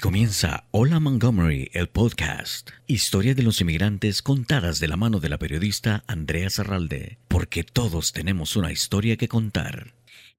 comienza Hola Montgomery, el podcast. Historia de los inmigrantes contadas de la mano de la periodista Andrea Zarralde, porque todos tenemos una historia que contar.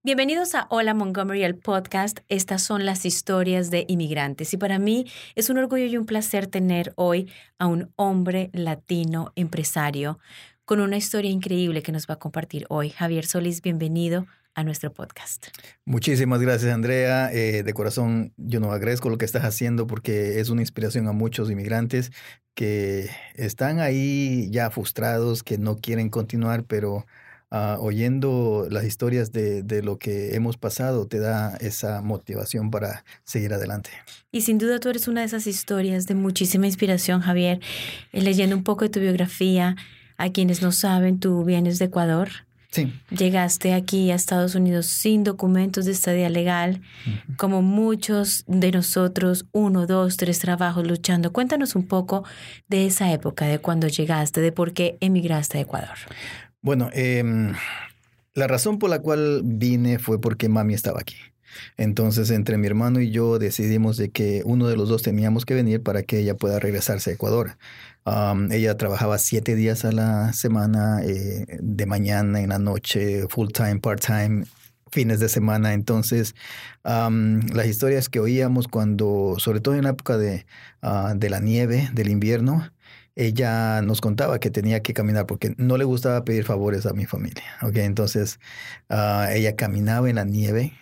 Bienvenidos a Hola Montgomery, el podcast. Estas son las historias de inmigrantes y para mí es un orgullo y un placer tener hoy a un hombre latino empresario con una historia increíble que nos va a compartir hoy. Javier Solís, bienvenido a nuestro podcast. Muchísimas gracias, Andrea. Eh, de corazón, yo nos agradezco lo que estás haciendo porque es una inspiración a muchos inmigrantes que están ahí ya frustrados, que no quieren continuar, pero ah, oyendo las historias de, de, lo que hemos pasado te da esa motivación para seguir adelante. Y sin duda tú eres una de esas historias de muchísima inspiración, Javier. Eh, leyendo un poco de tu biografía, a quienes no saben, tú vienes de Ecuador. Sí. Llegaste aquí a Estados Unidos sin documentos de estadía legal, como muchos de nosotros, uno, dos, tres trabajos luchando. Cuéntanos un poco de esa época, de cuando llegaste, de por qué emigraste a Ecuador. Bueno, eh, la razón por la cual vine fue porque mami estaba aquí. Entonces, entre mi hermano y yo decidimos de que uno de los dos teníamos que venir para que ella pueda regresarse a Ecuador. Ella trabajaba siete días a la semana, eh, de mañana, en la noche, full time, part time, fines de semana. Entonces, las historias que oíamos cuando, sobre todo en la época de, uh, de la nieve, del invierno, ella nos contaba que tenía que caminar porque no le gustaba pedir favores a mi familia. Okay, entonces, uh, ella caminaba en la nieve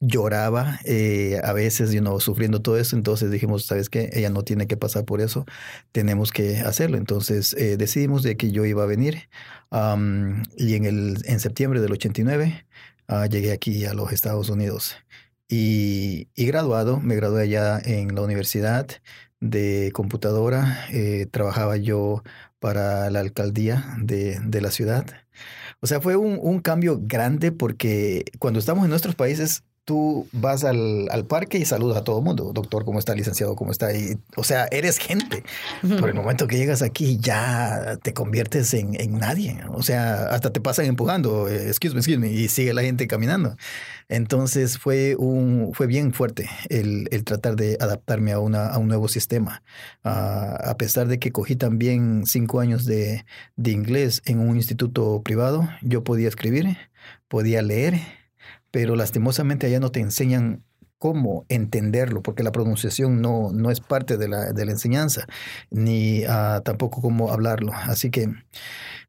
lloraba eh, a veces, you know, sufriendo todo eso. Entonces dijimos, ¿sabes qué? Ella no tiene que pasar por eso, tenemos que hacerlo. Entonces eh, decidimos de que yo iba a venir um, y en, el, en septiembre del 89 uh, llegué aquí a los Estados Unidos. Y, y, graduado, me gradué allá en la universidad de computadora. Eh, trabajaba yo para la alcaldía de, de la ciudad. O sea, fue un, un, cambio grande porque cuando estamos en nuestros países tú vas al, al, parque y saludas a todo el mundo. Doctor, ¿cómo está? Licenciado, ¿cómo está? Y, o sea, eres gente. Por el momento que llegas aquí ya te conviertes en, en nadie. O sea, hasta te pasan empujando, eh, excuse me, excuse me, y sigue la gente caminando. Entonces fue, un, fue bien fuerte el, el tratar de adaptarme a, una, a un nuevo sistema. Uh, a pesar de que cogí también cinco años de, de inglés en un instituto privado, yo podía escribir, podía leer pero lastimosamente allá no te enseñan cómo entenderlo, porque la pronunciación no, no es parte de la, de la enseñanza, ni uh, tampoco cómo hablarlo. Así que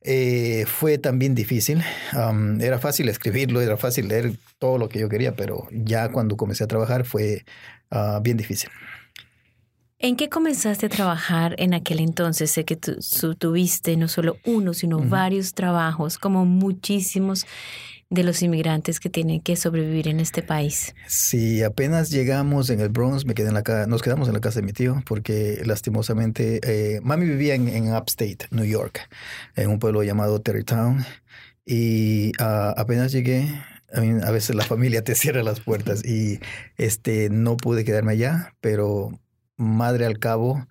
eh, fue también difícil. Um, era fácil escribirlo, era fácil leer todo lo que yo quería, pero ya cuando comencé a trabajar fue uh, bien difícil. ¿En qué comenzaste a trabajar en aquel entonces? Sé que tú, tuviste no solo uno, sino uh -huh. varios trabajos, como muchísimos de los inmigrantes que tienen que sobrevivir en este país. Sí, apenas llegamos en el Bronx, me quedé en la casa, nos quedamos en la casa de mi tío porque lastimosamente eh, mami vivía en, Upstate, New York, en un pueblo llamado Terrytown y uh, apenas llegué, a veces la familia te cierra las puertas y este no pude quedarme allá, pero madre al cabo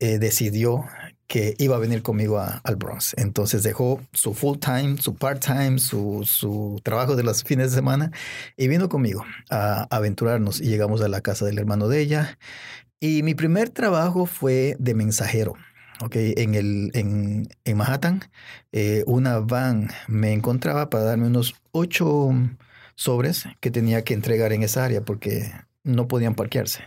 eh, decidió que iba a venir conmigo a, al Bronx. Entonces dejó su full time, su part time, su, su, trabajo de los fines de semana y vino conmigo a, aventurarnos y llegamos a la casa del hermano de ella. Y mi primer trabajo fue de mensajero. Okay, en, el, en, en Manhattan, eh, una van me encontraba para darme unos ocho sobres que tenía que entregar en esa área porque no podían parquearse.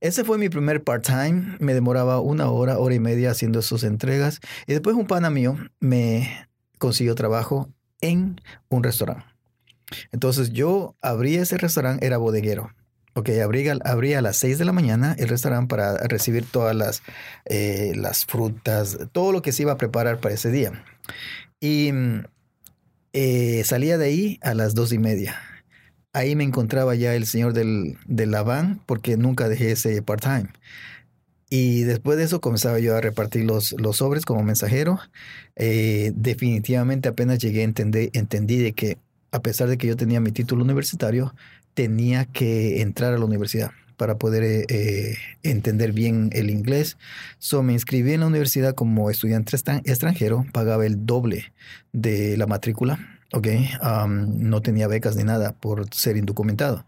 Ese fue mi primer part-time. Me demoraba una hora, hora y media haciendo sus entregas. Y después un pana mío me consiguió trabajo en un restaurante. Entonces yo abrí ese restaurante, era bodeguero. Ok, abría a las 6 de la mañana el restaurante para recibir todas las, eh, las frutas, todo lo que se iba a preparar para ese día. Y eh, salía de ahí a las dos y media ahí me encontraba ya el señor del, de la van porque nunca dejé ese part-time. Y después de eso comenzaba yo a repartir los, los sobres como mensajero. Eh, definitivamente apenas llegué a entender, entendí de que a pesar de que yo tenía mi título universitario, tenía que entrar a la universidad para poder eh, entender bien el inglés. So me inscribí en la universidad como estudiante extranjero, pagaba el doble de la matrícula ¿ok? no tenía becas ni nada por ser indocumentado.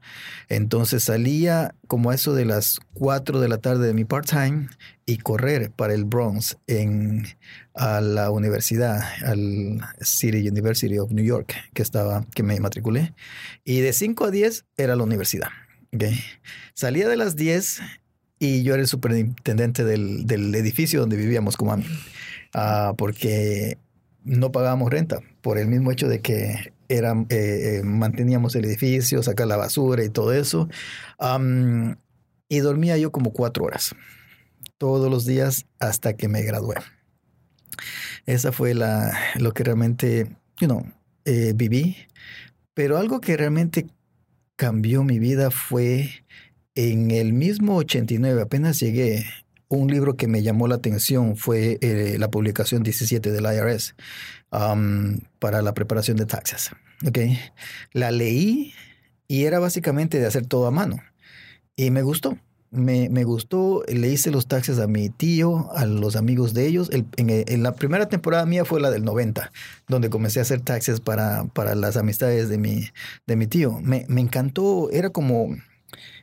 Entonces salía como a eso de las 4 de la tarde de mi part-time y correr para el Bronx en, a la universidad, al City University of New York, que, estaba, que me matriculé. Y de 5 a 10 era la universidad. ¿okay? Salía de las 10 y yo era el superintendente del, del edificio donde vivíamos como a mí. Ah, porque no pagábamos renta por el mismo hecho de que era, eh, eh, manteníamos el edificio, sacar la basura y todo eso. y dormía yo como cuatro horas todos los días hasta que me gradué. Esa fue la, lo que realmente, you eh, viví. Pero algo que realmente cambió mi vida fue en el mismo 89, apenas llegué un libro que me llamó la atención fue eh, la publicación 17 del IRS para la preparación de taxes. Okay. La leí y era básicamente de hacer todo a mano. Y me gustó. Me, gustó, le hice los taxes a mi tío, a los amigos de ellos. en, la primera temporada mía fue la del 90, donde comencé a hacer taxes para, para las amistades de mi, de mi tío. Me, me encantó, era como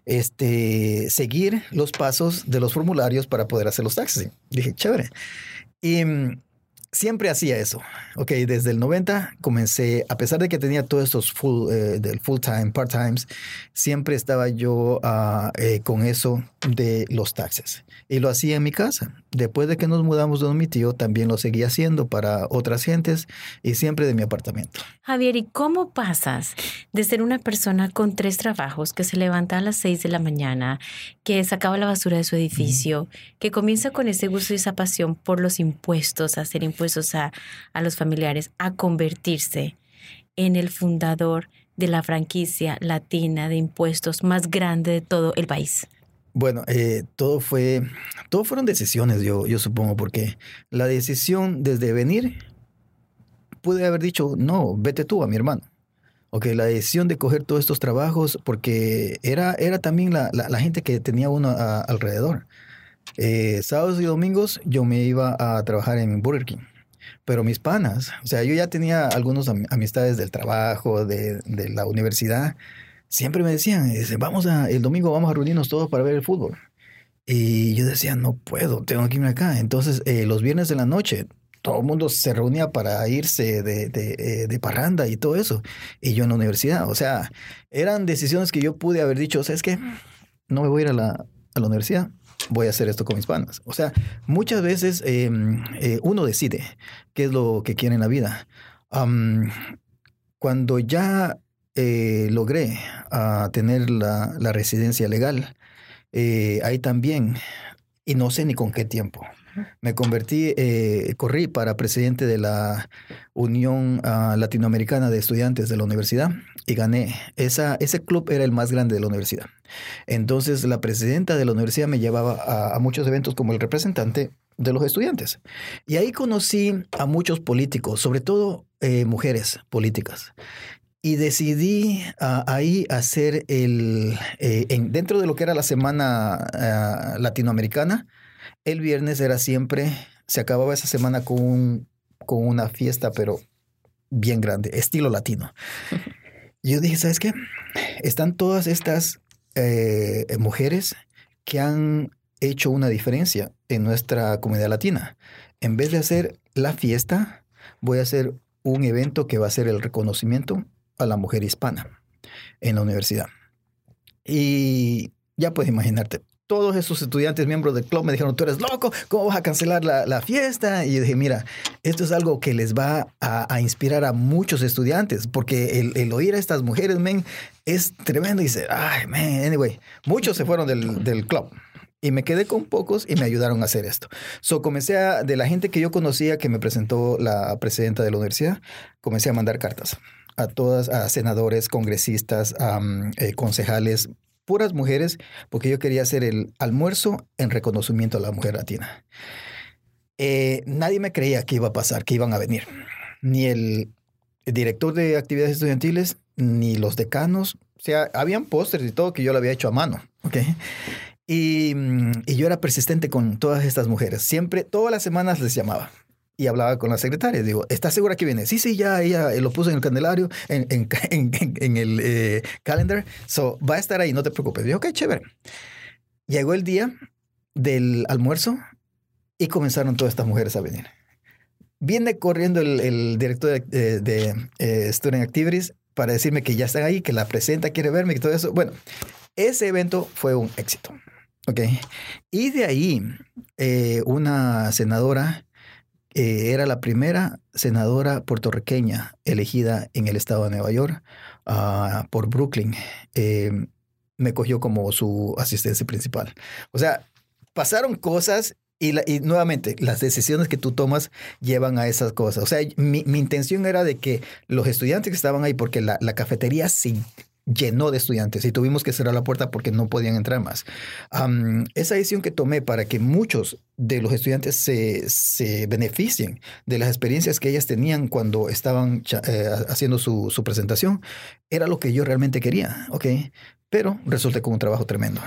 este, seguir los pasos de los formularios para poder hacer los taxis. Dije, chévere. Y mm, siempre hacía eso. Ok, desde el 90 comencé, a pesar de que tenía todos estos full, eh, del full time, part times, siempre estaba yo ah, eh, con eso de los taxes. Y lo hacía en mi casa. Después de que nos mudamos de mi tío, también lo seguía haciendo para otras gentes y siempre de mi apartamento. Javier, ¿y cómo pasas de ser una persona con tres trabajos que se levanta a las seis de la mañana, que sacaba la basura de su edificio, que comienza con ese gusto y esa pasión por los impuestos, hacer impuestos a, a los familiares, a convertirse en el fundador de la franquicia latina de impuestos más grande de todo el país? Bueno, eh, todo fue, todo fueron decisiones, yo, yo supongo, porque la decisión desde venir, pude haber dicho, no, vete tú a mi hermano. Ok, la decisión de coger todos estos trabajos, porque era, era también la, la, gente que tenía uno alrededor. Eh, sábados y domingos yo me iba a trabajar en Burger King. Pero mis panas, o sea, yo ya tenía algunas amistades del trabajo, de, la universidad, siempre me decían, vamos a, el domingo vamos a reunirnos todos para ver el fútbol. Y yo decía, no puedo, tengo que irme acá. Entonces, eh, los viernes de la noche, todo el mundo se reunía para irse eh, de, parranda y todo eso. Y yo en la universidad, o sea, eran decisiones que yo pude haber dicho, o sea, es que no me voy a ir a la universidad, voy a hacer esto con mis panas. O sea, muchas veces em, eh, uno decide qué es lo que quiere en la vida. cuando ya eh, logré ah, tener la, residencia legal, eh, ahí también, y no sé ni con qué tiempo. Me convertí, eh, corrí para presidente de la Unión ah, Latinoamericana de Estudiantes de la universidad y gané. Esa, ese club era el más grande de la universidad. Entonces la presidenta de la universidad me llevaba a, muchos eventos como el representante de los estudiantes. Y ahí conocí a muchos políticos, sobre todo mujeres políticas y decidí ah, ahí hacer el, eh, dentro de lo que era la semana ah, latinoamericana, el viernes era siempre, se acababa esa semana con, con una fiesta, pero bien grande, estilo latino. yo dije, ¿sabes qué? Están todas estas eh, mujeres que han hecho una diferencia en nuestra comunidad latina. En vez de hacer la fiesta, voy a hacer un evento que va a ser el reconocimiento a la mujer hispana en la universidad. Y ya puedes imaginarte, todos esos estudiantes miembros del club me dijeron, tú eres loco, ¿cómo vas a cancelar la, fiesta? Y dije, mira, esto es algo que les va a, inspirar a muchos estudiantes, porque el, oír a estas mujeres, men, es tremendo. Y dice, ay, man, anyway, muchos se fueron del, del club. Y me quedé con pocos y me ayudaron a hacer esto. So comencé a, de la gente que yo conocía, que me presentó la presidenta de la universidad, comencé a mandar cartas a todas, a senadores, congresistas, eh, concejales, puras mujeres, porque yo quería hacer el almuerzo en reconocimiento a la mujer latina. Eh, nadie me creía que iba a pasar, que iban a venir. Ni el director de actividades estudiantiles, ni los decanos. O sea, habían pósters y todo que yo lo había hecho a mano. ¿ok? Y, y, yo era persistente con todas estas mujeres. Siempre, todas las semanas les llamaba y hablaba con la secretaria. Digo, ¿estás segura que viene? Sí, sí, ya ella lo puso en el candelario, en, en, en, el eh, calendar. So, va a estar ahí, no te preocupes. Digo, ok, chévere. Llegó el día del almuerzo y comenzaron todas estas mujeres a venir. Viene corriendo el, director de, de, eh, Student Activities para decirme que ya están ahí, que la presenta, quiere verme y todo eso. Bueno, ese evento fue un éxito. Ok. Y de ahí, eh, una senadora eh, era la primera senadora puertorriqueña elegida en el estado de Nueva York ah, por Brooklyn. Eh, me cogió como su asistencia principal. O sea, pasaron cosas y, nuevamente, las decisiones que tú tomas llevan a esas cosas. O sea, mi, intención era de que los estudiantes que estaban ahí, porque la, la cafetería sí llenó de estudiantes y tuvimos que cerrar la puerta porque no podían entrar más. esa decisión que tomé para que muchos de los estudiantes se, beneficien de las experiencias que ellas tenían cuando estaban eh, haciendo su, presentación, era lo que yo realmente quería, ¿ok? Pero resulté con un trabajo tremendo.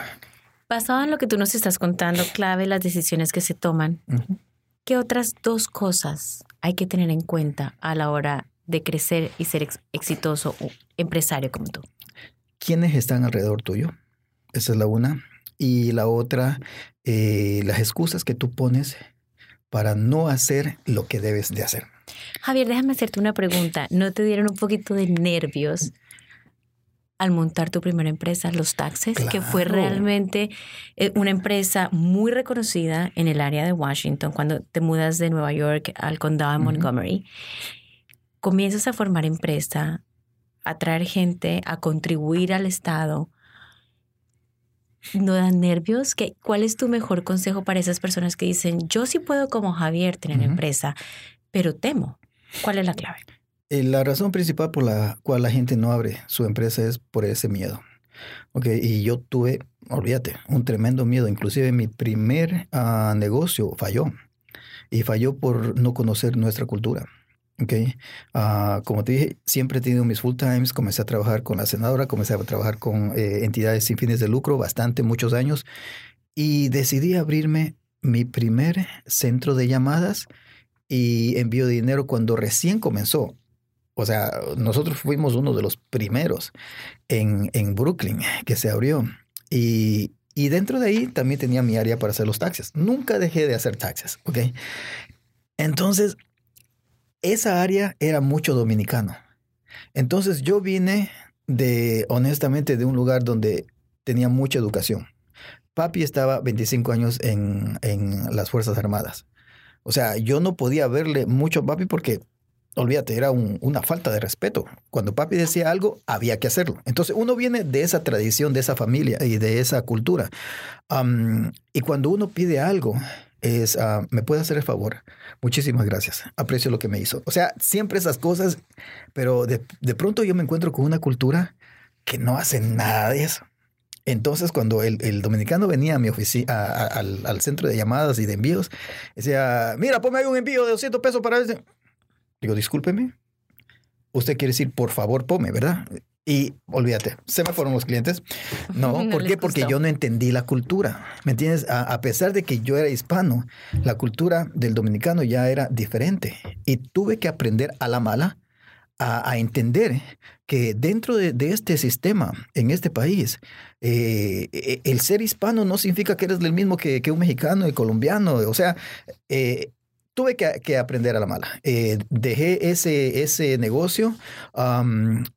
Basado en lo que tú nos estás contando, clave las decisiones que se toman, ¿qué otras dos cosas hay que tener en cuenta a la hora de crecer y ser exitoso empresario como tú? Quiénes están alrededor tuyo. Esa es la una. Y la otra, eh, las excusas que tú pones para no hacer lo que debes de hacer. Javier, déjame hacerte una pregunta. ¿No te dieron un poquito de nervios al montar tu primera empresa, Los Taxes, que fue realmente eh, una empresa muy reconocida en el área de Washington cuando te mudas de Nueva York al condado de Montgomery? Comienzas a formar empresa, atraer gente, a contribuir al Estado, ¿no dan nervios? ¿Qué, ¿Cuál es tu mejor consejo para esas personas que dicen, yo sí puedo como Javier tener empresa, pero temo? ¿Cuál es la clave? Eh, la razón principal por la cual la gente no abre su empresa es por ese miedo. Okay, y yo tuve, olvídate, un tremendo miedo. Inclusive mi primer ah, negocio falló. Y falló por no conocer nuestra cultura. Ok, ah, como te dije, siempre he tenido mis full times, comencé a trabajar con la senadora, comencé a trabajar con eh, entidades sin fines de lucro bastante, muchos años, y decidí abrirme mi primer centro de llamadas y envío de dinero cuando recién comenzó. O sea, nosotros fuimos uno de los primeros en, en Brooklyn que se abrió. Y, y dentro de ahí también tenía mi área para hacer los taxes. Nunca dejé de hacer taxes, ¿ok? Entonces, esa área era mucho dominicano. Entonces yo vine de, honestamente, de un lugar donde tenía mucha educación. Papi estaba 25 años en, en las Fuerzas Armadas. O sea, yo no podía verle mucho a papi porque, olvídate, era una falta de respeto. Cuando papi decía algo, había que hacerlo. Entonces uno viene de esa tradición, de esa familia y de esa cultura. y cuando uno pide algo, es, ah, ¿me puede hacer el favor? Muchísimas gracias. Aprecio lo que me hizo. O sea, siempre esas cosas, pero de, pronto yo me encuentro con una cultura que no hace nada de eso. Entonces, cuando el, dominicano venía a mi oficina, al, centro de llamadas y de envíos, decía, mira, ponme ahí un envío de 200 pesos para... Digo, discúlpeme. Usted quiere decir, por favor, pome, ¿verdad? Y olvídate, se me fueron los clientes. No, ¿por qué? Porque yo no entendí la cultura. ¿Me entiendes? A, pesar de que yo era hispano, la cultura del dominicano ya era diferente. Y tuve que aprender a la mala a, entender que dentro de, este sistema, en este país, eh, e, el ser hispano no significa que eres el mismo que, un mexicano y colombiano. O sea, eh, tuve que, aprender a la mala. Eh, dejé ese, ese negocio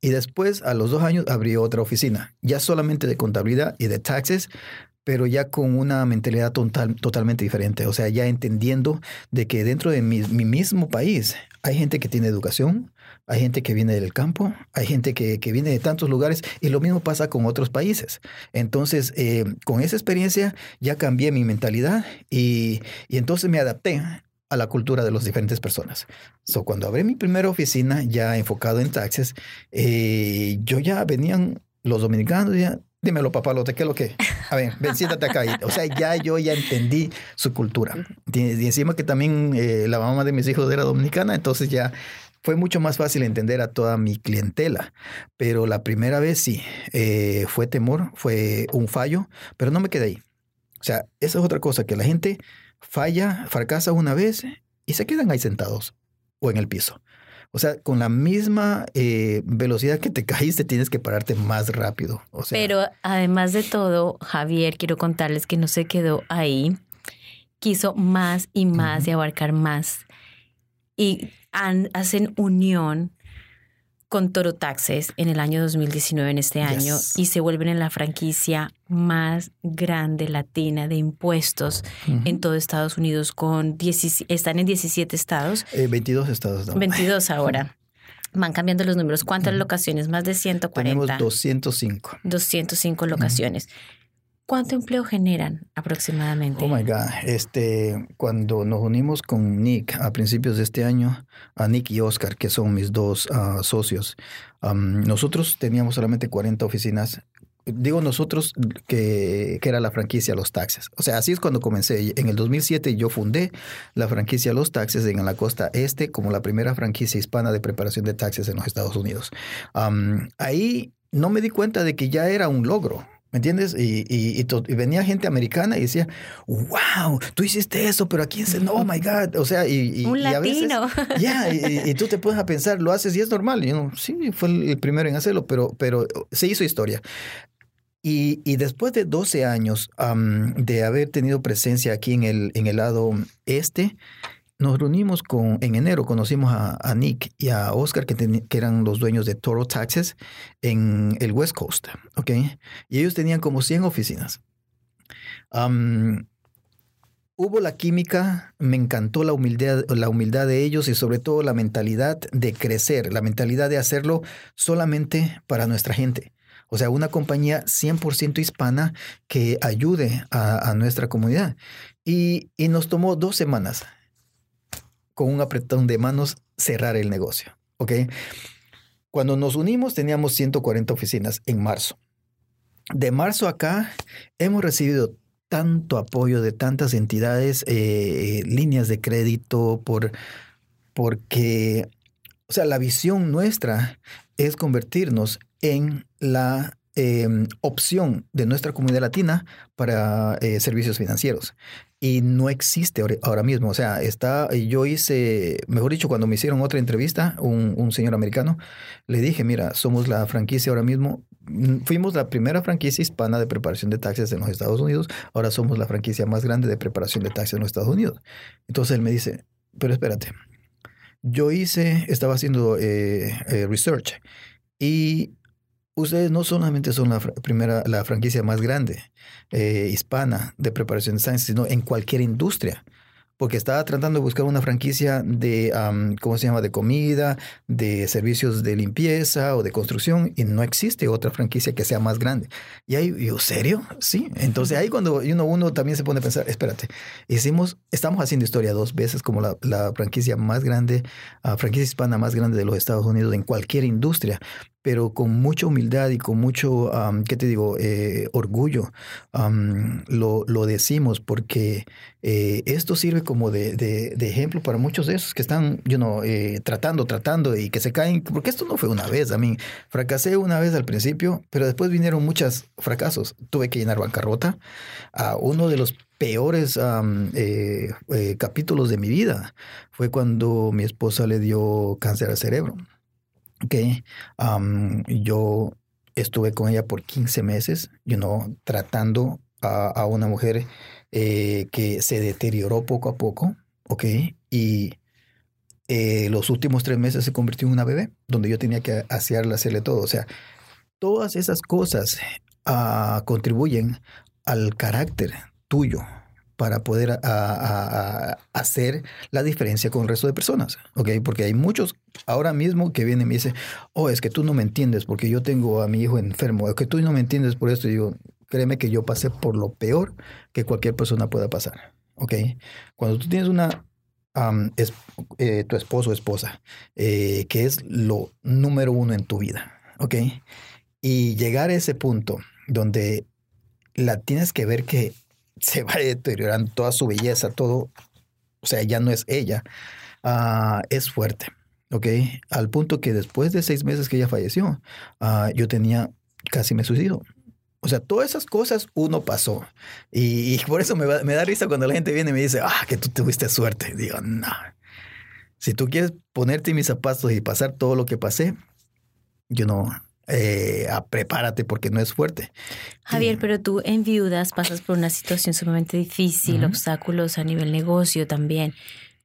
y después, a los dos años, abrí otra oficina, ya solamente de contabilidad y de taxes, pero ya con una mentalidad total, totalmente diferente. O sea, ya entendiendo de que dentro de mi, mismo país hay gente que tiene educación, hay gente que viene del campo, hay gente que, viene de tantos lugares y lo mismo pasa con otros países. Entonces, eh, con esa experiencia ya cambié mi mentalidad y, y entonces me adapté a la cultura de las diferentes personas. So, cuando abrí mi primera oficina ya enfocado en taxes, eh, yo ya venían los dominicanos ya, dímelo papalote, ¿qué es lo que? A ver, ven, siéntate acá. O sea, ya yo ya entendí su cultura. Y, encima que también eh, la mamá de mis hijos era dominicana, entonces ya fue mucho más fácil entender a toda mi clientela. Pero la primera vez sí, eh, fue temor, fue un fallo, pero no me quedé ahí. O sea, esa es otra cosa, que la gente falla, fracasa una vez y se quedan ahí sentados o en el piso. O sea, con la misma eh, velocidad que te caíste, tienes que pararte más rápido. O sea, Pero además de todo, Javier, quiero contarles que no se quedó ahí. Quiso más y más y abarcar más. Y han- hacen unión con Toro Taxes en el año 2019, en este año, Yes. y se vuelven en la franquicia más grande latina de impuestos ujú. en todo Estados Unidos. Con 17 están en 17 estados, Eh, 22 estados. ¿no? 22 ahora. Van cambiando los números. ¿Cuántas Ujú. locaciones? Más de 140. Tenemos 205. 205 locaciones. ¿Cuánto empleo generan aproximadamente? Oh my God. Este, cuando nos unimos con Nick a principios de este año, a Nick y Oscar, que son mis dos ah, socios, nosotros teníamos solamente 40 oficinas. Digo nosotros que, que era la franquicia Los Taxes. O sea, así es cuando comencé. En el 2007 yo fundé la franquicia Los Taxes en la costa este como la primera franquicia hispana de preparación de taxes en los Estados Unidos. Ahí no me di cuenta de que ya era un logro. ¿Me entiendes? Y, y- y y venía gente americana y decía, wow, tú hiciste eso, pero aquí es, oh my God. O sea, y, Un a latino. ya, y, y- tú te pones a pensar, lo haces y es normal. Y uno, sí, fue el primero en hacerlo, pero, pero se hizo historia. Y, después de 12 años am, de haber tenido presencia aquí en el, en el lado este, nos reunimos con, en enero conocimos a, a Nick y a Oscar, que, teni- que eran los dueños de Toro Taxes en el West Coast, ¿ok? Y ellos tenían como 100 oficinas. Am, hubo la química, me encantó la humildad, la humildad de ellos y sobre todo la mentalidad de crecer, la mentalidad de hacerlo solamente para nuestra gente. O sea, una compañía 100% hispana que ayude a, a nuestra comunidad. Y, y nos tomó dos semanas con un apretón de manos cerrar el negocio. ¿Ok? Cuando nos unimos teníamos 140 oficinas en marzo. De marzo acá hemos recibido tanto apoyo de tantas entidades, eh, líneas de crédito, por, porque, o sea, la visión nuestra es convertirnos en la eh, opción de nuestra comunidad latina para eh, servicios financieros. Y no existe ahora- mismo. O sea, está, yo hice, mejor dicho, cuando me hicieron otra entrevista, un, un señor americano, le dije, mira, somos la franquicia ahora mismo, mm, fuimos la primera franquicia hispana de preparación de taxes en los Estados Unidos, ahora somos la franquicia más grande de preparación de taxes en los Estados Unidos. Entonces él me dice, pero espérate, yo hice, estaba haciendo eh, eh, research y ustedes no solamente son la primera, la franquicia más grande eh, hispana de preparación de taxes, sino en cualquier industria. Porque estaba tratando de buscar una franquicia de, am, ¿cómo se llama?, de comida, de servicios de limpieza o de construcción, y no existe otra franquicia que sea más grande. Y ahí, yo, ¿serio? Sí. Entonces ahí cuando uno, uno también se pone a pensar, espérate, hicimos, estamos haciendo historia dos veces como la, la franquicia más grande, ah, franquicia hispana más grande de los Estados Unidos en cualquier industria, pero con mucha humildad y con mucho, am, ¿qué te digo?, eh, orgullo. lo, lo decimos porque eh, esto sirve como de, de- ejemplo para muchos de esos que están, you know, eh, tratando, tratando y que se caen, porque esto no fue una vez, a mí fracasé una vez al principio, pero después vinieron muchos fracasos. Tuve que llenar bancarrota. a uno de los peores capítulos de mi vida fue cuando mi esposa le dio cáncer al cerebro. Am, yo estuve con ella por 15 meses, you know, tratando a, una mujer eh, que se deterioró poco a poco, ok, y eh, los últimos tres meses se convirtió en una bebé, donde yo tenía que asearla, hacerle todo. O sea, todas esas cosas ah, contribuyen al carácter tuyo para poder hacer la diferencia con el resto de personas. Porque hay muchos ahora mismo que vienen y me dicen, oh, es que tú no me entiendes porque yo tengo a mi hijo enfermo, es que tú no me entiendes por esto. Y digo, créeme que yo pasé por lo peor que cualquier persona pueda pasar. Cuando tú tienes una, es- eh, tu esposo o esposa, eh, que es lo número uno en tu vida. Y llegar a ese punto donde la tienes que ver que se va deteriorando toda su belleza, todo, o sea, ya no es ella, ah, es fuerte, ¿ok? Al punto que después de seis meses que ella falleció, ah, yo tenía, casi me suicido. O sea, todas esas cosas uno pasó. Y, por eso me, me, da risa cuando la gente viene y me dice, ah, que tú tuviste suerte. Digo, no. Si tú quieres ponerte mis zapatos y pasar todo lo que pasé, yo no, eh, prepárate porque no es fuerte. Javier, pero tú en viudas pasas por una situación sumamente difícil, obstáculos a nivel negocio también.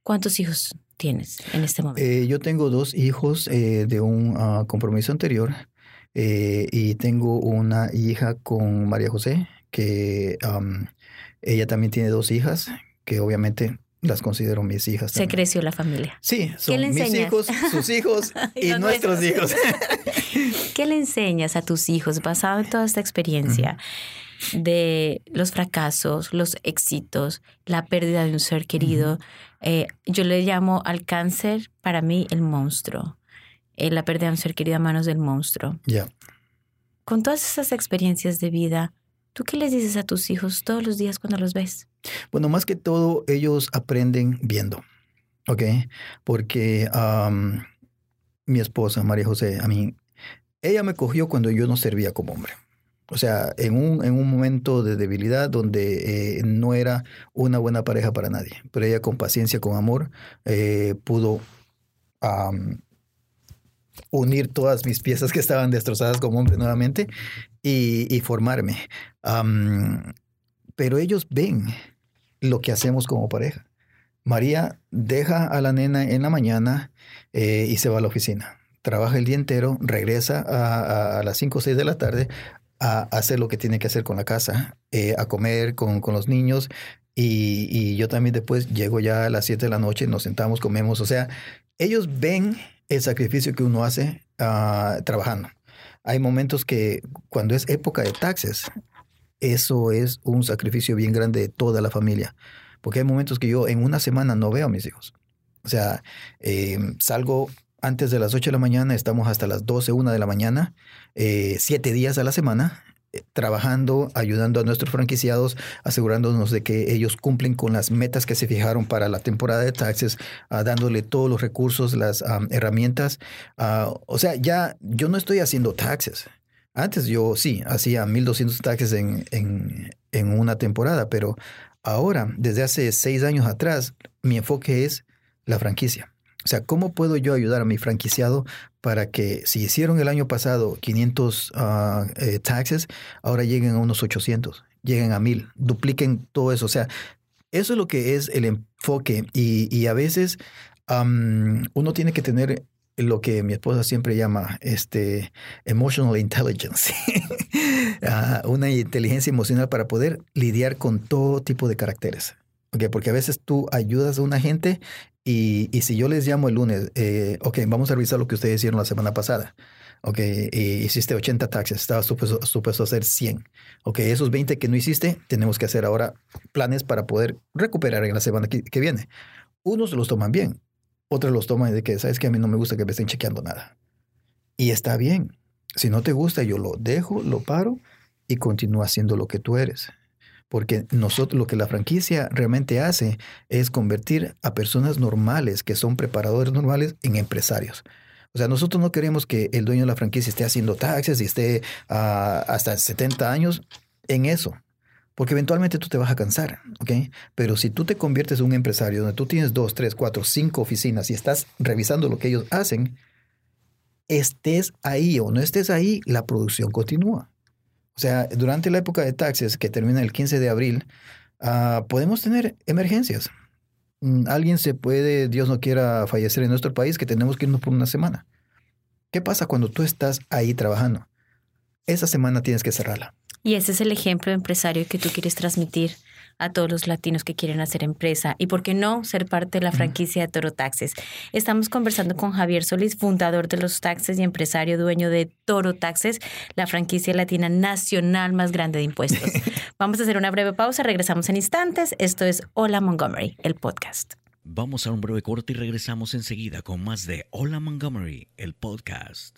¿Cuántos hijos tienes en este momento? Eh, yo tengo dos hijos eh, de un ah, compromiso anterior y tengo una hija con María José, que ella también tiene dos hijas, que obviamente las considero mis hijas. Se creció la familia. Sí, son mis hijos, sus hijos y, nuestros hijos. ¿Qué le enseñas a tus hijos basado en toda esta experiencia de los fracasos, los éxitos, la pérdida de un ser querido? Eh, yo le llamo al cáncer, para mí, el monstruo. Eh, la pérdida de un ser querido a manos del monstruo. Ya. Con todas esas experiencias de vida, ¿tú qué les dices a tus hijos todos los días cuando los ves? Bueno, más que todo, ellos aprenden viendo, ¿ok? Porque mi esposa, María José, a mí, ella me cogió cuando yo no servía como hombre. O sea, en un, en un momento de debilidad donde eh, no era una buena pareja para nadie. Pero ella con paciencia, con amor, eh, pudo unir todas mis piezas que estaban destrozadas como hombre nuevamente y, formarme. pero ellos ven lo que hacemos como pareja. María deja a la nena en la mañana eh, y se va a la oficina. Trabaja el día entero, regresa a, las 5 o 6 de la tarde a, hacer lo que tiene que hacer con la casa, eh, a comer con, los niños. Y, yo también después llego ya a las 7 de la noche, nos sentamos, comemos. O sea, ellos ven el sacrificio que uno hace ah, trabajando. Hay momentos que cuando es época de taxes, eso es un sacrificio bien grande de toda la familia. Porque hay momentos que yo en una semana no veo a mis hijos. O sea, em, salgo antes de las 8 de la mañana, estamos hasta las 12, 1 de la mañana, eh, siete días a la semana, eh, trabajando, ayudando a nuestros franquiciados, asegurándonos de que ellos cumplen con las metas que se fijaron para la temporada de taxes, ah, dándole todos los recursos, las herramientas. Ah, o sea, ya yo no estoy haciendo taxes. Antes yo sí, hacía 1200 taxes en, en, una temporada, pero ahora, desde hace seis años atrás, mi enfoque es la franquicia. O sea, ¿cómo puedo yo ayudar a mi franquiciado para que si hicieron el año pasado 500 ah, eh, taxes, ahora lleguen a unos 800, lleguen a 1000, dupliquen todo eso? O sea, eso es lo que es el enfoque y, a veces uno tiene que tener lo que mi esposa siempre llama este emotional intelligence, ah, una inteligencia emocional para poder lidiar con todo tipo de caracteres. Okay, porque a veces tú ayudas a una gente y, y si yo les llamo el lunes, eh, ok, vamos a revisar lo que ustedes hicieron la semana pasada. Ok, hiciste 80 taxes, estabas supuesto, supuesto hacer 100. Ok, esos 20 que no hiciste, tenemos que hacer ahora planes para poder recuperar en la semana que, que viene. Unos los toman bien, otros los toman de que, sabes que a mí no me gusta que me estén chequeando nada. Y está bien. Si no te gusta, yo lo dejo, lo paro y continúo haciendo lo que tú eres. Porque nosotros lo que la franquicia realmente hace es convertir a personas normales, que son preparadores normales, en empresarios. O sea, nosotros no queremos que el dueño de la franquicia esté haciendo taxes y esté ah, hasta 70 años en eso porque eventualmente tú te vas a cansar, ¿ok? Pero si tú te conviertes en un empresario donde tú tienes dos, tres, cuatro, cinco oficinas y estás revisando lo que ellos hacen, estés ahí o no estés ahí, la producción continúa. O sea, durante la época de taxes que termina el 15 de abril, ah, podemos tener emergencias. Mm, alguien se puede, Dios no quiera fallecer en nuestro país, que tenemos que irnos por una semana. ¿Qué pasa cuando tú estás ahí trabajando? Esa semana tienes que cerrarla. Y ese es el ejemplo empresario que tú quieres transmitir a todos los latinos que quieren hacer empresa y por qué no ser parte de la franquicia de Toro Taxes. Estamos conversando con Javier Solís, fundador de los taxes y empresario dueño de Toro Taxes, la franquicia latina nacional más grande de impuestos. Vamos a hacer una breve pausa, regresamos en instantes. Esto es Hola Montgomery, el podcast. Vamos a un breve corte y regresamos enseguida con más de Hola Montgomery, el podcast.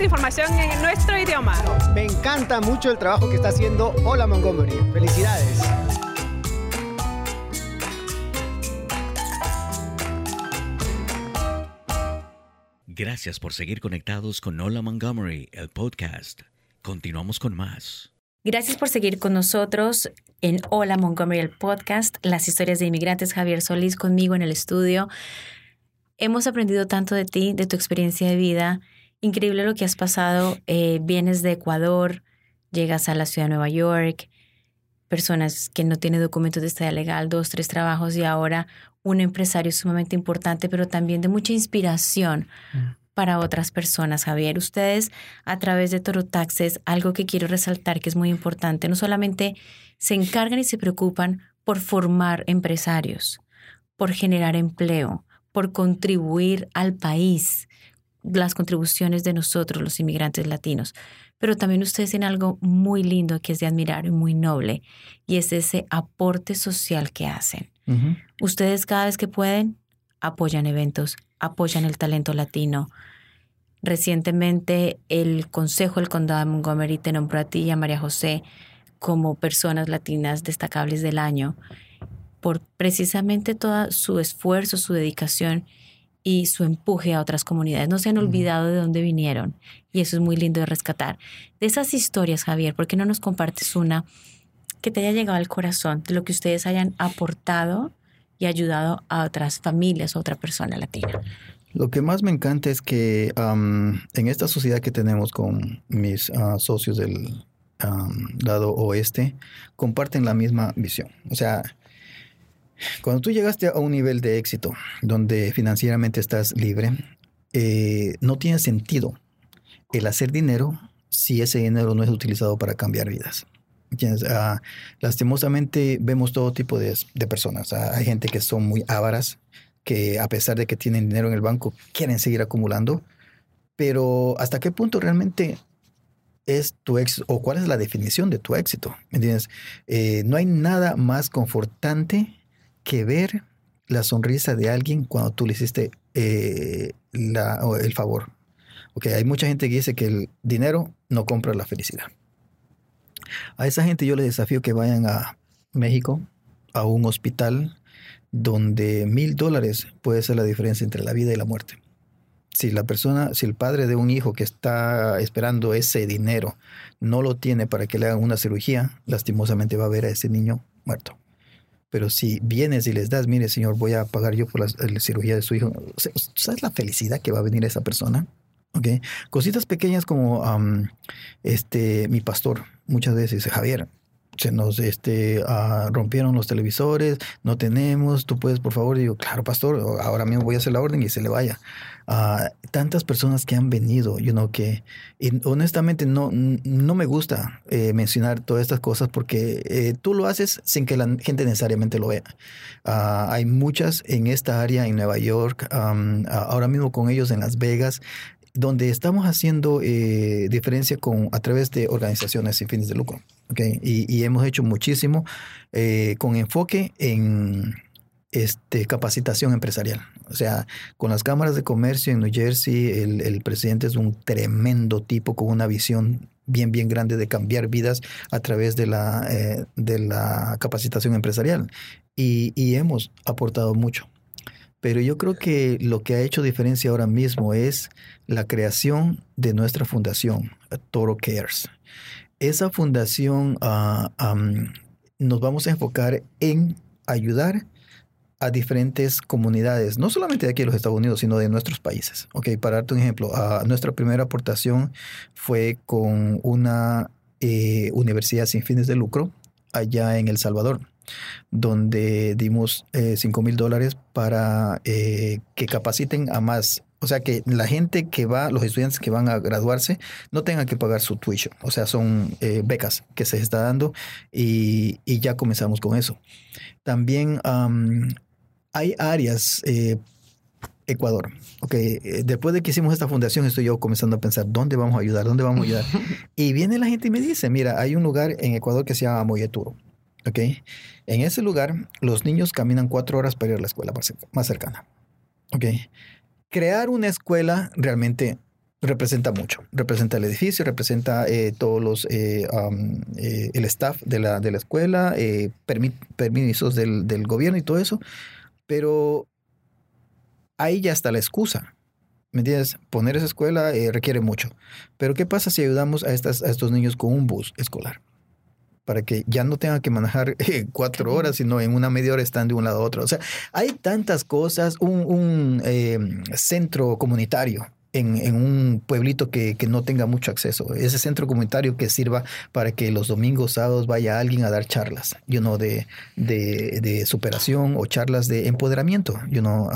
información en nuestro idioma. Me encanta mucho el trabajo que está haciendo Hola Montgomery. Felicidades. Gracias por seguir conectados con Hola Montgomery, el podcast. Continuamos con más. Gracias por seguir con nosotros en Hola Montgomery, el podcast, las historias de inmigrantes. Javier Solís conmigo en el estudio. Hemos aprendido tanto de ti, de tu experiencia de vida. Increíble lo que has pasado. Eh, vienes de Ecuador, llegas a la ciudad de Nueva York, personas que no tienen documentos de estadía legal, dos, tres trabajos y ahora un empresario sumamente importante, pero también de mucha inspiración mm. para otras personas, Javier. Ustedes, a través de Toro Taxes, algo que quiero resaltar que es muy importante, no solamente se encargan y se preocupan por formar empresarios, por generar empleo, por contribuir al país, las contribuciones de nosotros, los inmigrantes latinos. Pero también ustedes tienen algo muy lindo que es de admirar y muy noble, y es ese aporte social que hacen. Ustedes cada vez que pueden apoyan eventos, apoyan el talento latino. Recientemente el Consejo del Condado de Montgomery te nombró a ti y a María José como personas latinas destacables del año por precisamente todo su esfuerzo, su dedicación y su empuje a otras comunidades. No se han olvidado de dónde vinieron y eso es muy lindo de rescatar. De esas historias, Javier, ¿por qué no nos compartes una que te haya llegado al corazón de lo que ustedes hayan aportado y ayudado a otras familias, a otra persona latina? Lo que más me encanta es que en esta sociedad que tenemos con mis ah, socios del lado oeste, comparten la misma visión. O sea, cuando tú llegaste a un nivel de éxito donde financieramente estás libre, eh, no tiene sentido el hacer dinero si ese dinero no es utilizado para cambiar vidas. Ah, lastimosamente vemos todo tipo de, personas. Ah, hay gente que son muy ávaras, que a pesar de que tienen dinero en el banco, quieren seguir acumulando. Pero ¿hasta qué punto realmente es tu éxito o cuál es la definición de tu éxito? ¿Me entiendes? Eh, no hay nada más confortante que ver la sonrisa de alguien cuando tú le hiciste eh, el favor. Okay, hay mucha gente que dice que el dinero no compra la felicidad. A esa gente yo les desafío que vayan a México, a un hospital donde mil dólares puede ser la diferencia entre la vida y la muerte. Si la persona, si el padre de un hijo que está esperando ese dinero no lo tiene para que le hagan una cirugía, lastimosamente va a ver a ese niño muerto. Pero si vienes y les das, mire, señor, voy a pagar yo por la, cirugía de su hijo, ¿sabes la felicidad que va a venir esa persona? ¿Okay? Cositas pequeñas como este, mi pastor muchas veces Javier, se nos este, ah, rompieron los televisores, no tenemos, tú puedes, por favor, digo, claro, pastor, ahora mismo voy a hacer la orden y se le vaya. Uh, tantas personas que han venido, you know, que honestamente no, no me gusta eh, mencionar todas estas cosas porque eh, tú lo haces sin que la gente necesariamente lo vea. Uh, hay muchas en esta área, en Nueva York, ahora mismo con ellos en Las Vegas, donde estamos haciendo eh, diferencia con, a través de organizaciones sin fines de lucro. ¿Okay? Y, hemos hecho muchísimo eh, con enfoque en este, capacitación empresarial. O sea, con las cámaras de comercio en New Jersey, el, presidente es un tremendo tipo con una visión bien, bien grande de cambiar vidas a través de la, eh, de la capacitación empresarial. Y, y hemos aportado mucho. Pero yo creo que lo que ha hecho diferencia ahora mismo es la creación de nuestra fundación, Toro Cares. Esa fundación ah, nos vamos a enfocar en ayudar a diferentes comunidades, no solamente de aquí en los Estados Unidos, sino de nuestros países. Ok, para darte un ejemplo, ah, nuestra primera aportación fue con una eh, universidad sin fines de lucro allá en El Salvador donde dimos 5 eh, mil dólares para eh, que capaciten a más O sea, que la gente que va, los estudiantes que van a graduarse, no tengan que pagar su tuition. O sea, son eh, becas que se está dando y, y, ya comenzamos con eso. También um, hay áreas, eh, Ecuador. Ok, eh, después de que hicimos esta fundación, estoy yo comenzando a pensar, ¿dónde vamos a ayudar? ¿Dónde vamos a ayudar? y viene la gente y me dice, mira, hay un lugar en Ecuador que se llama Moyeturo. Ok, en ese lugar los niños caminan cuatro horas para ir a la escuela más cercana. Ok, crear una escuela realmente representa mucho. Representa el edificio, representa eh, todos los, eh, eh, el staff de la, de la escuela, permisos del, del, gobierno y todo eso. Pero ahí ya está la excusa. ¿Me entiendes? Poner esa escuela requiere mucho. Pero ¿qué pasa si ayudamos a, estas, a estos niños con un bus escolar? Para que ya no tengan que manejar eh, cuatro horas, sino en una media hora están de un lado a otro. O sea, hay tantas cosas, un, em, centro comunitario. En, un pueblito que, no tenga mucho acceso. Ese centro comunitario que sirva para que los domingos, sábados vaya alguien a dar charlas, you know, de, de, superación o charlas de empoderamiento. You know,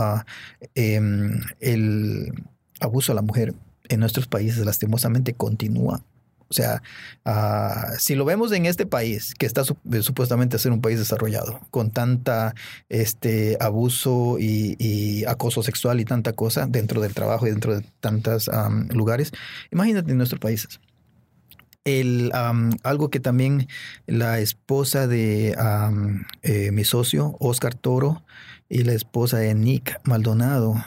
em, el abuso a la mujer en nuestros países lastimosamente continúa o sea, ah, si lo vemos en este país, que está eh, supuestamente a ser un país desarrollado, con tanta este, abuso y, acoso sexual y tanta cosa dentro del trabajo y dentro de tantos lugares, imagínate en nuestros países. El, algo que también la esposa de eh, mi socio, Oscar Toro, y la esposa de Nick Maldonado,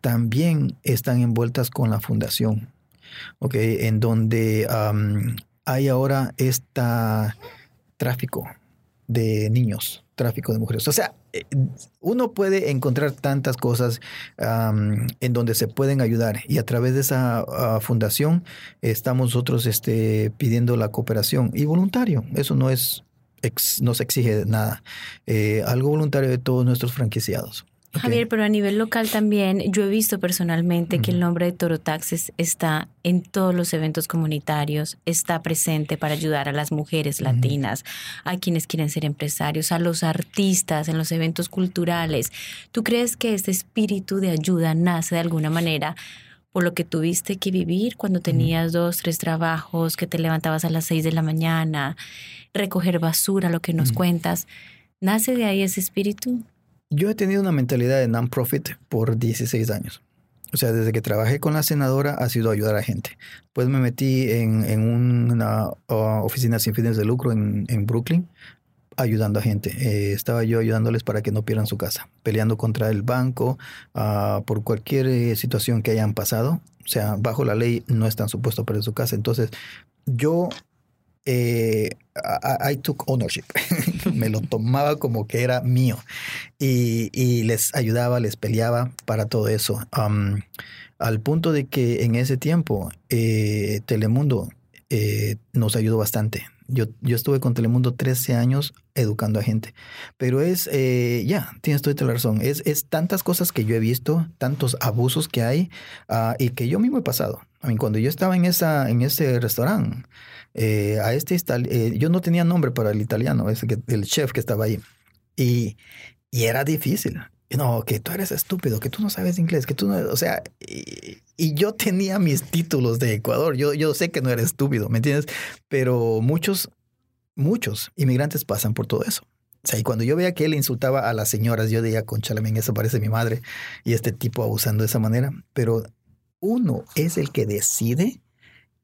también están envueltas con la fundación en donde hay ahora este tráfico de niños, tráfico de mujeres. O sea, eh, uno puede encontrar tantas cosas en donde se pueden ayudar y a través de esa ah, fundación estamos nosotros este, pidiendo la cooperación y voluntario. Eso no es, no se exige nada. Eh, algo voluntario de todos nuestros franquiciados. Javier, pero a nivel local también, yo he visto personalmente que el nombre de Toro Taxes está en todos los eventos comunitarios, está presente para ayudar a las mujeres latinas, a quienes quieren ser empresarios, a los artistas, en los eventos culturales. ¿Tú crees que este espíritu de ayuda nace de alguna manera? por lo que tuviste que vivir cuando tenías dos, tres trabajos, que te levantabas a las seis de la mañana, recoger basura, lo que nos cuentas. ¿Nace de ahí ese espíritu? Yo he tenido una mentalidad de non-profit por 16 años. O sea, desde que trabajé con la senadora ha sido ayudar a gente. Pues me metí en, una oficina sin fines de lucro en, Brooklyn ayudando a gente. Eh, estaba yo ayudándoles para que no pierdan su casa, peleando contra el banco ah, por cualquier eh, situación que hayan pasado. O sea, bajo la ley no están supuestos a perder su casa. Entonces, yo eh, I, took ownership. Me lo tomaba como que era mío. Y, les ayudaba, les peleaba para todo eso. Um, al punto de que en ese tiempo eh, Telemundo eh, nos ayudó bastante. Yo, yo estuve con Telemundo 13 años educando a gente. Pero es, eh, ya, tienes toda la razón. Es, es tantas cosas que yo he visto, tantos abusos que hay ah, y que yo mismo he pasado. Cuando yo estaba en, esa, en ese restaurante, eh, a este eh, yo no tenía nombre para el italiano, ese que, el chef que estaba ahí. Y, y era difícil. No, que tú eres estúpido, que tú no sabes inglés, que tú no, o sea, y, y, yo tenía mis títulos de Ecuador. Yo, yo sé que no eres estúpido, ¿me entiendes? Pero muchos, muchos inmigrantes pasan por todo eso. O sea, y cuando yo veía que él insultaba a las señoras, yo decía, en eso parece mi madre y este tipo abusando de esa manera. Pero uno es el que decide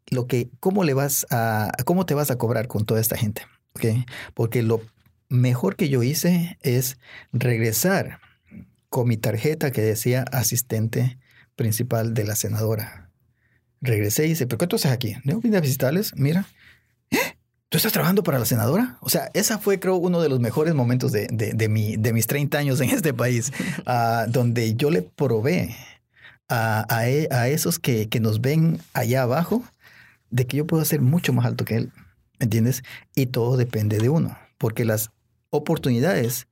lo que, cómo le vas a, cómo te vas a cobrar con toda esta gente. Porque lo mejor que yo hice es regresar con mi tarjeta que decía asistente principal de la senadora. Regresé y dice, ¿pero qué tú haces aquí? No vine a mira. ¿Tú estás trabajando para la senadora? O sea, esa fue, creo, uno de los mejores momentos de, de, mi, de mis 30 años en este país, uh, donde yo le probé a, a, e, a esos que, que, nos ven allá abajo de que yo puedo ser mucho más alto que él, ¿me entiendes? Y todo depende de uno, porque las oportunidades,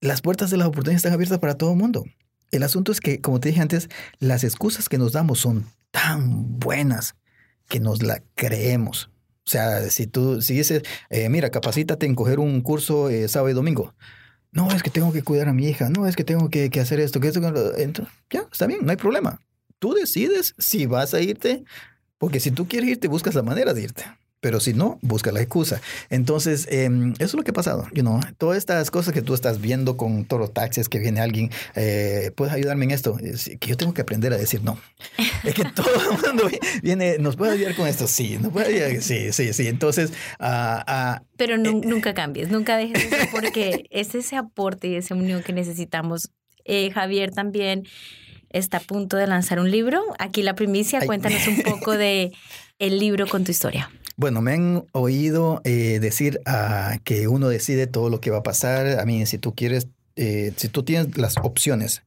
las puertas de las oportunidades están abiertas para todo el mundo. El asunto es que, como te dije antes, las excusas que nos damos son tan buenas que nos la creemos. O sea, si tú si dices, eh, mira, capacítate en coger un curso eh, sábado y domingo, No, es que tengo que cuidar a mi hija. No, es que tengo que, que hacer esto, que esto. que Entonces, ya, está bien, no hay problema. Tú decides si vas a irte, porque si tú quieres irte, buscas la manera de irte. Pero si no, busca la excusa. Entonces, em, eso es lo que ha pasado. You know, todas estas cosas que tú estás viendo con los taxis, que viene alguien, eh, ¿puedes ayudarme en esto? Es que yo tengo que aprender a decir no. Es que todo el mundo viene, ¿nos puede ayudar con esto? Sí, ¿nos puede ayudar? Sí, sí, sí. Entonces, ah, Pero nu- nunca cambies, nunca dejes eso porque es ese aporte y esa unión que necesitamos. Eh, Javier también está a punto de lanzar un libro. Aquí la primicia, cuéntanos un poco de el libro con tu historia. Bueno, me han oído eh, decir ah, que uno decide todo lo que va a pasar. A mí, si tú quieres, eh, si tú tienes las opciones,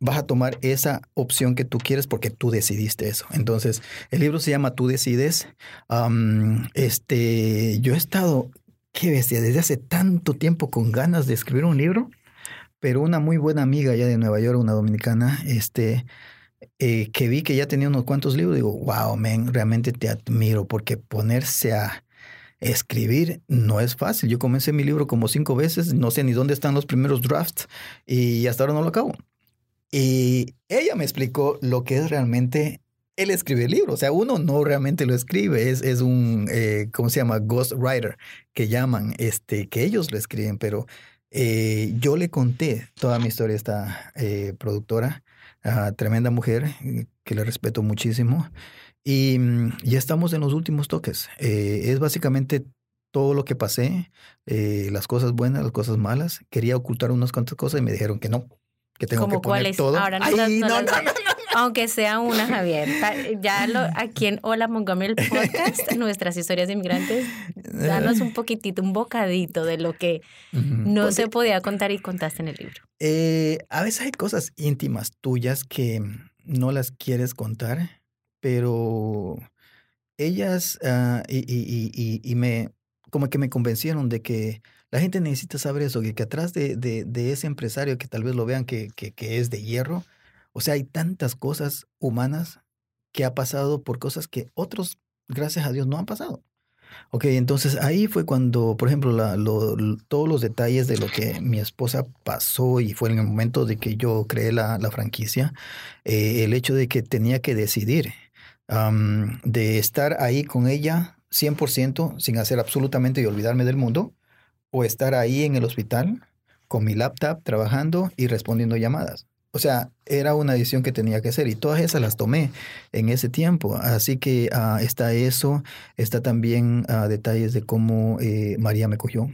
vas a tomar esa opción que tú quieres porque tú decidiste eso. Entonces, el libro se llama Tú decides. Am, este, yo he estado, qué bestia, desde hace tanto tiempo con ganas de escribir un libro, pero una muy buena amiga ya de Nueva York, una dominicana, este, eh, que vi que ya tenía unos cuantos libros, digo, wow, man, realmente te admiro porque ponerse a escribir no es fácil. Yo comencé mi libro como cinco veces, no sé ni dónde están los primeros drafts y hasta ahora no lo acabo. Y ella me explicó lo que es realmente el escribir libros. O sea, uno no realmente lo escribe, es, es un, eh, ¿cómo se llama? Ghost writer, que llaman, este, que ellos lo escriben, pero eh, yo le conté toda mi historia a esta eh, productora, tremenda mujer, eh, que le respeto muchísimo. Y mm, ya estamos en los últimos toques. Eh, es básicamente todo lo que pasé, eh, las cosas buenas, las cosas malas. Quería ocultar unas cuantas cosas y me dijeron que no, que tengo que ¿Cómo poner todo. Ahora no Ay, las- no no, las- no, no, no. Aunque sea una, Javier. Ya lo, aquí en Hola Montgomery, el podcast, nuestras historias de inmigrantes, danos un poquitito, un bocadito de lo que no Porque, se podía contar y contaste en el libro. eh, a veces hay cosas íntimas tuyas que no las quieres contar, pero ellas ah, y, y- y- y- y me como que me convencieron de que la gente necesita saber eso, que, que atrás de, de- de ese empresario que tal vez lo vean que, que- que es de hierro, o sea, hay tantas cosas humanas que ha pasado por cosas que otros, gracias a Dios, no han pasado. Ok, entonces ahí fue cuando, por ejemplo, todos los detalles de lo que mi esposa pasó y fue en el momento de que yo creé la, franquicia, eh, el hecho de que tenía que decidir de estar ahí con ella 100% sin hacer absolutamente y olvidarme del mundo, o estar ahí en el hospital con mi laptop trabajando y respondiendo llamadas. O sea, era una decisión que tenía que hacer y todas esas las tomé en ese tiempo. Así que ah, está eso, está también ah, detalles de cómo eh, María me cogió.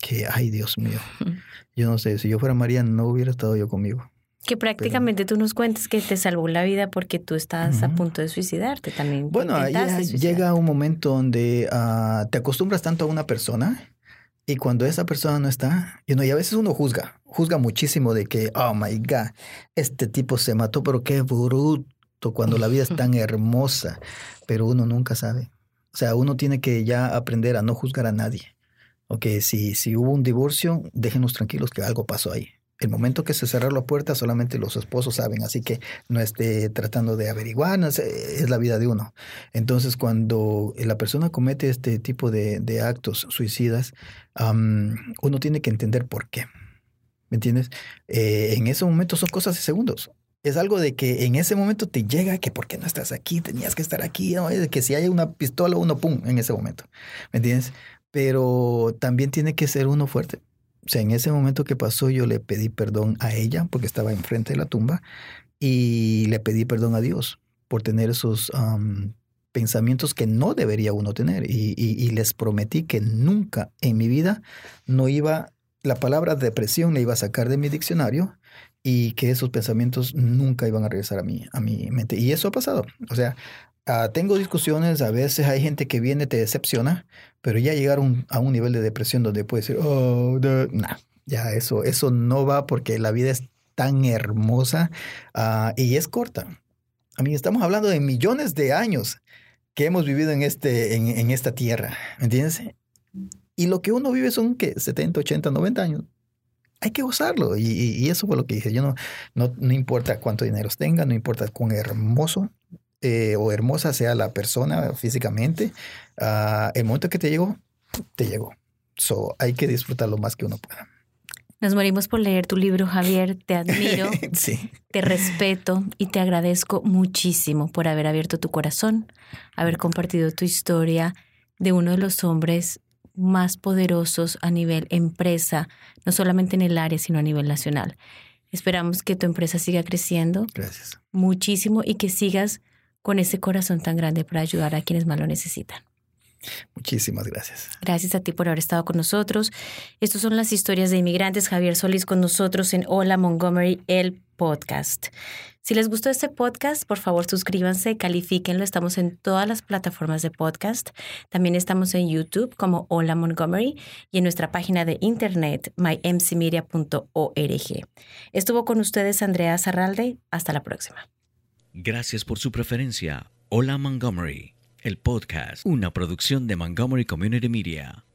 Que, ay Dios mío, yo no sé, si yo fuera María no hubiera estado yo conmigo. Que prácticamente tú nos cuentas que te salvó la vida porque tú estabas a Ujú. punto de suicidarte también. Bueno, ya suicidarte. llega un momento donde ah, te acostumbras tanto a una persona y cuando esa persona no está, you know, y a veces uno juzga, juzga muchísimo de que, oh my God, este tipo se mató, pero qué bruto cuando la vida es tan hermosa, pero uno nunca sabe. O sea, uno tiene que ya aprender a no juzgar a nadie. Ok, si, si hubo un divorcio, déjenos tranquilos que algo pasó ahí. El momento que se cerró la puerta, solamente los esposos saben, así que no esté tratando de averiguar, es la vida de uno. Entonces, cuando la persona comete este tipo de, actos suicidas, uno tiene que entender por qué. ¿Me entiendes? Eh, en ese momento son cosas de segundos. Es algo de que en ese momento te llega que por qué no estás aquí, tenías que estar aquí, que si hay una pistola, uno pum, en ese momento. ¿Me entiendes? Pero también tiene que ser uno fuerte. O sea, en ese momento que pasó, yo le pedí perdón a ella porque estaba enfrente de la tumba y le pedí perdón a Dios por tener esos am, pensamientos que no debería uno tener. Y les prometí que nunca en mi vida no iba, la palabra depresión la iba a sacar de mi diccionario y que esos pensamientos nunca iban a regresar a mí, a mi mente. Y eso ha pasado. O sea, ah, tengo discusiones, a veces hay gente que viene, te decepciona, pero ya llegar un- a un nivel de depresión donde puedes decir, oh, no, nah, ya eso, eso no va porque la vida es tan hermosa ah, y es corta. A mí estamos hablando de millones de años que hemos vivido en, este, en, en esta tierra, ¿me entiendes? Y lo que uno vive son, ¿qué? 70, 80, 90 años. Hay que gozarlo. Y- y eso fue lo que dije. Yo no, no, no importa cuánto dinero tenga, no importa cuán hermoso eh, o hermosa sea la persona físicamente, ah, el momento que te llegó, te llegó. So, hay que disfrutar lo más que uno pueda. Nos morimos por leer tu libro, Javier. Te admiro, sí. te respeto y te agradezco muchísimo por haber abierto tu corazón, haber compartido tu historia de uno de los hombres más poderosos a nivel empresa, no solamente en el área, sino a nivel nacional. Esperamos que tu empresa siga creciendo Gracias. muchísimo y que sigas con ese corazón tan grande para ayudar a quienes más lo necesitan. Muchísimas gracias. Gracias a ti por haber estado con nosotros. Estas son las historias de inmigrantes. Javier Solís con nosotros en Hola Montgomery, el podcast. Si les gustó este podcast, por favor suscríbanse, califíquenlo. Estamos en todas las plataformas de podcast. También estamos en YouTube como Hola Montgomery y en nuestra página de internet mymcmedia.org. Estuvo con ustedes Andrea Zarralde. Hasta la próxima. Gracias por su preferencia. Hola Montgomery, el podcast, una producción de Montgomery Community Media.